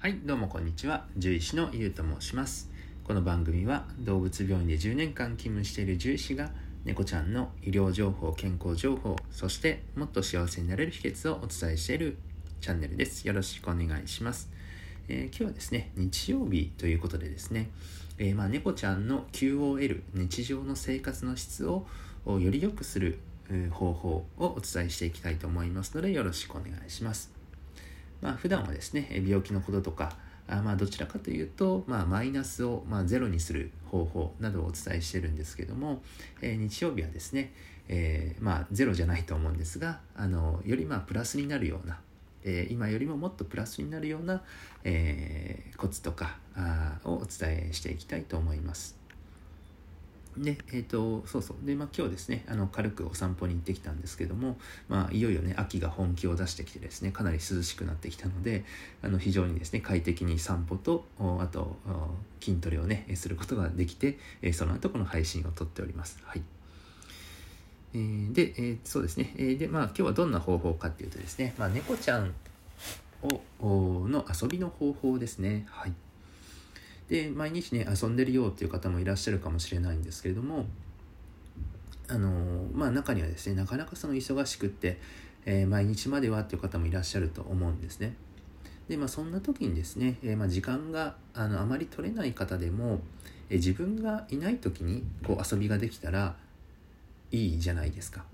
はい、どうもこんにちは。獣医師のゆうと申します。この番組は動物病院で10年間勤務している獣医師が猫ちゃんの医療情報、健康情報、そしてもっと幸せになれる秘訣をお伝えしているチャンネルです。よろしくお願いします。えー今日はですね、日曜日ということでですね、えーまあ、猫ちゃんの QOL、日常の生活の質をより良くする方法をお伝えしていきたいと思いますので、よろしくお願いします。まあ、普段はですね病気のこととかあまあどちらかというと、まあ、マイナスを、まあ、ゼロにする方法などをお伝えしてるんですけども、えー日曜日はですね、えーまあ、ゼロじゃないと思うんですがあのよりまあプラスになるような、えー今よりももっとプラスになるような、えーコツとかあをお伝えしていきたいと思います。で、えっ、と、そうそう。で、まあ今日ですね、あの、軽くお散歩に行ってきたんですけども、まあいよいよね、秋が本気を出してきてですね、かなり涼しくなってきたので、あの、非常にですね、快適に散歩と、おあと、お筋トレをね、することができて、えーその後この配信を撮っております。はい。えーで、えーそうですね。えーで、まあ今日はどんな方法かっていうとですね、まあ猫ちゃんを、おの遊びの方法ですね。はい。で毎日ね遊んでるよっていう方もいらっしゃるかもしれないんですけれどもあのまあ中にはですねなかなかその忙しくって、えー毎日まではっていう方もいらっしゃると思うんですね。でまあそんな時にですね、えーまあ、時間があのあまり取れない方でも、えー自分がいない時にこう遊びができたらいいじゃないですか。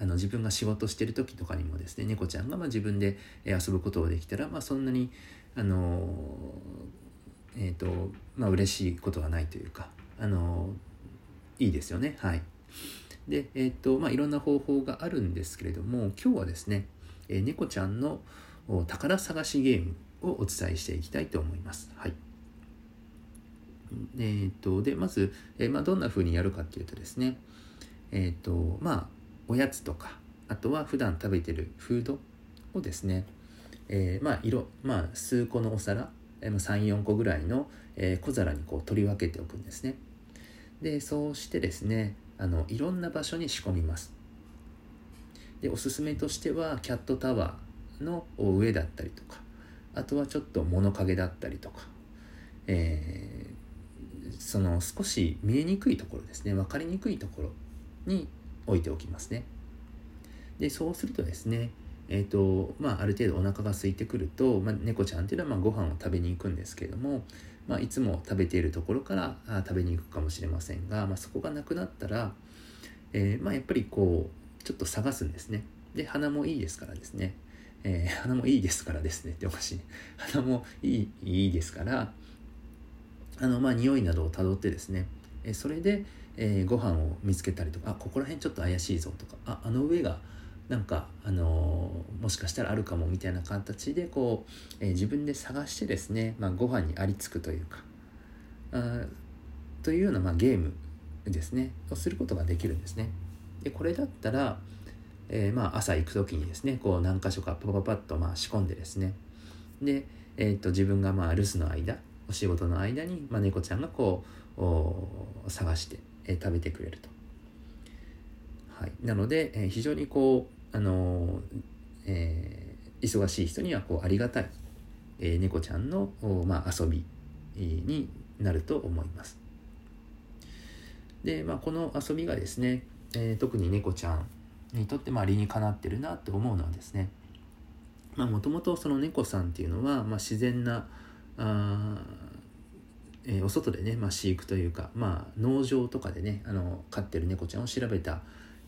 あの自分が仕事してる時とかにもですね猫ちゃんがま自分で遊ぶことができたら、まあ、そんなにあのえーとまあ嬉しいことはないというかあのいいですよね。はい。でえっ、とまあいろんな方法があるんですけれども今日はですね、えー猫ちゃんの宝探しゲームをお伝えしていきたいと思います。はい。えー、とでまず、えまあ、どんな風にやるかっていうとですねえっ、とまあおやつとかあとは普段食べてるフードをですね、えーまあ色まあ数個のお皿34個ぐらいの、小皿にこう取り分けておくんですね。でそうしてですねあのいろんな場所に仕込みます。でおすすめとしてはキャットタワーの上だったりとかあとはちょっと物陰だったりとか、えーその少し見えにくいところですね分かりにくいところに置いておきますね。でそうするとですねえーとまあ、ある程度お腹が空いてくると、まあ、猫ちゃんっていうのはまあご飯を食べに行くんですけれども、まあ、いつも食べているところからあ食べに行くかもしれませんが、まあ、そこがなくなったら、えーまあ、やっぱりこうちょっと探すんですね。で鼻もいいですからですね、えー鼻もいいですからですね。っておかしい。鼻もいいいいですからあのまあ匂いなどをたどってですね、えーそれで、えーご飯を見つけたりとかあここら辺ちょっと怪しいぞとかああの上がなんか、あのーもしかしたらあるかもみたいな形でこう、えー自分で探してですね、まあ、ご飯にありつくというかあというような、まあ、ゲームですねをすることができるんですね。でこれだったら、えーまあ、朝行く時にですねこう何箇所かパパパッとまあ仕込んでですね。で、えー、と自分がまあ留守の間お仕事の間に、まあ、猫ちゃんがこう探して、え食べてくれると。はい、なので、え非常にこう、あのえー忙しい人にはこうありがたい、えー猫ちゃんの、まあ、遊びになると思います。で、まあ、この遊びがですね、えー特に猫ちゃんにとってまあ理にかなってるなと思うのはですねもともとその猫さんっていうのは、まあ、自然なあ、えーお外でね、まあ、飼育というか、まあ、農場とかでねあの飼ってる猫ちゃんを調べた、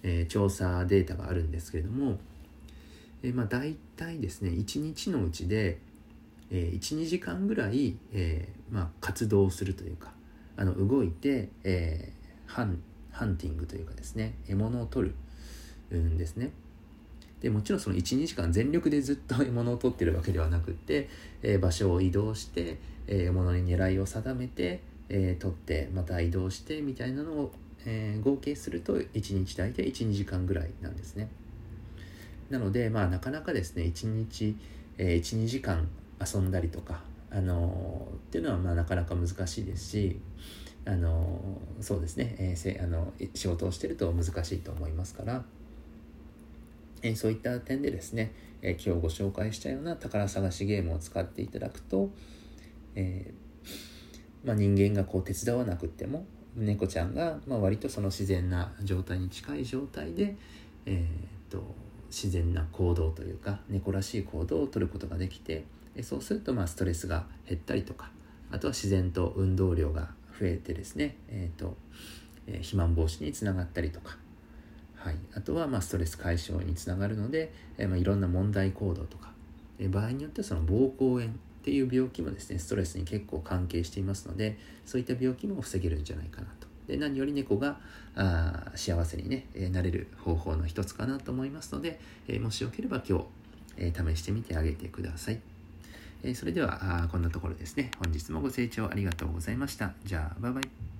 えー調査データがあるんですけれども、えーまあ、大体ですね1日のうちで、えー12時間ぐらい、えーまあ、活動するというかあの動いて、えーハンハンティングというかですね獲物を取るんですね。でもちろんその12時間全力でずっと 獲物を取ってるわけではなくって、えー場所を移動して、えー獲物に狙いを定めて、えー取ってまた移動してみたいなのを、えー合計すると1日大体12時間ぐらいなんですね。なのでまあなかなかですね1日、えー12時間遊んだりとか、あのーっていうのはまあなかなか難しいですしあのそうですね、えーせあの仕事をしてると難しいと思いますから、えーそういった点でですね、え今日ご紹介したような宝探しゲームを使っていただくと、えー、まあ、人間がこう手伝わなくても猫ちゃんが、まあ、割とその自然な状態に近い状態で、えーと、自然な行動というか猫らしい行動をとることができてそうするとまあストレスが減ったりとかあとは自然と運動量が増えてですね、えーとえー、肥満防止につながったりとか、はい、あとはまあストレス解消につながるので、えー、まあいろんな問題行動とか、えー、場合によってはその膀胱炎っていう病気もですねストレスに結構関係していますのでそういった病気も防げるんじゃないかなと。で何より猫があ幸せにね、え、なれる方法の一つかなと思いますので、えー、もしよければ今日、えー、試してみてあげてください、えそれではあこんなところですね。本日もご清聴ありがとうございました。じゃあバイバイ。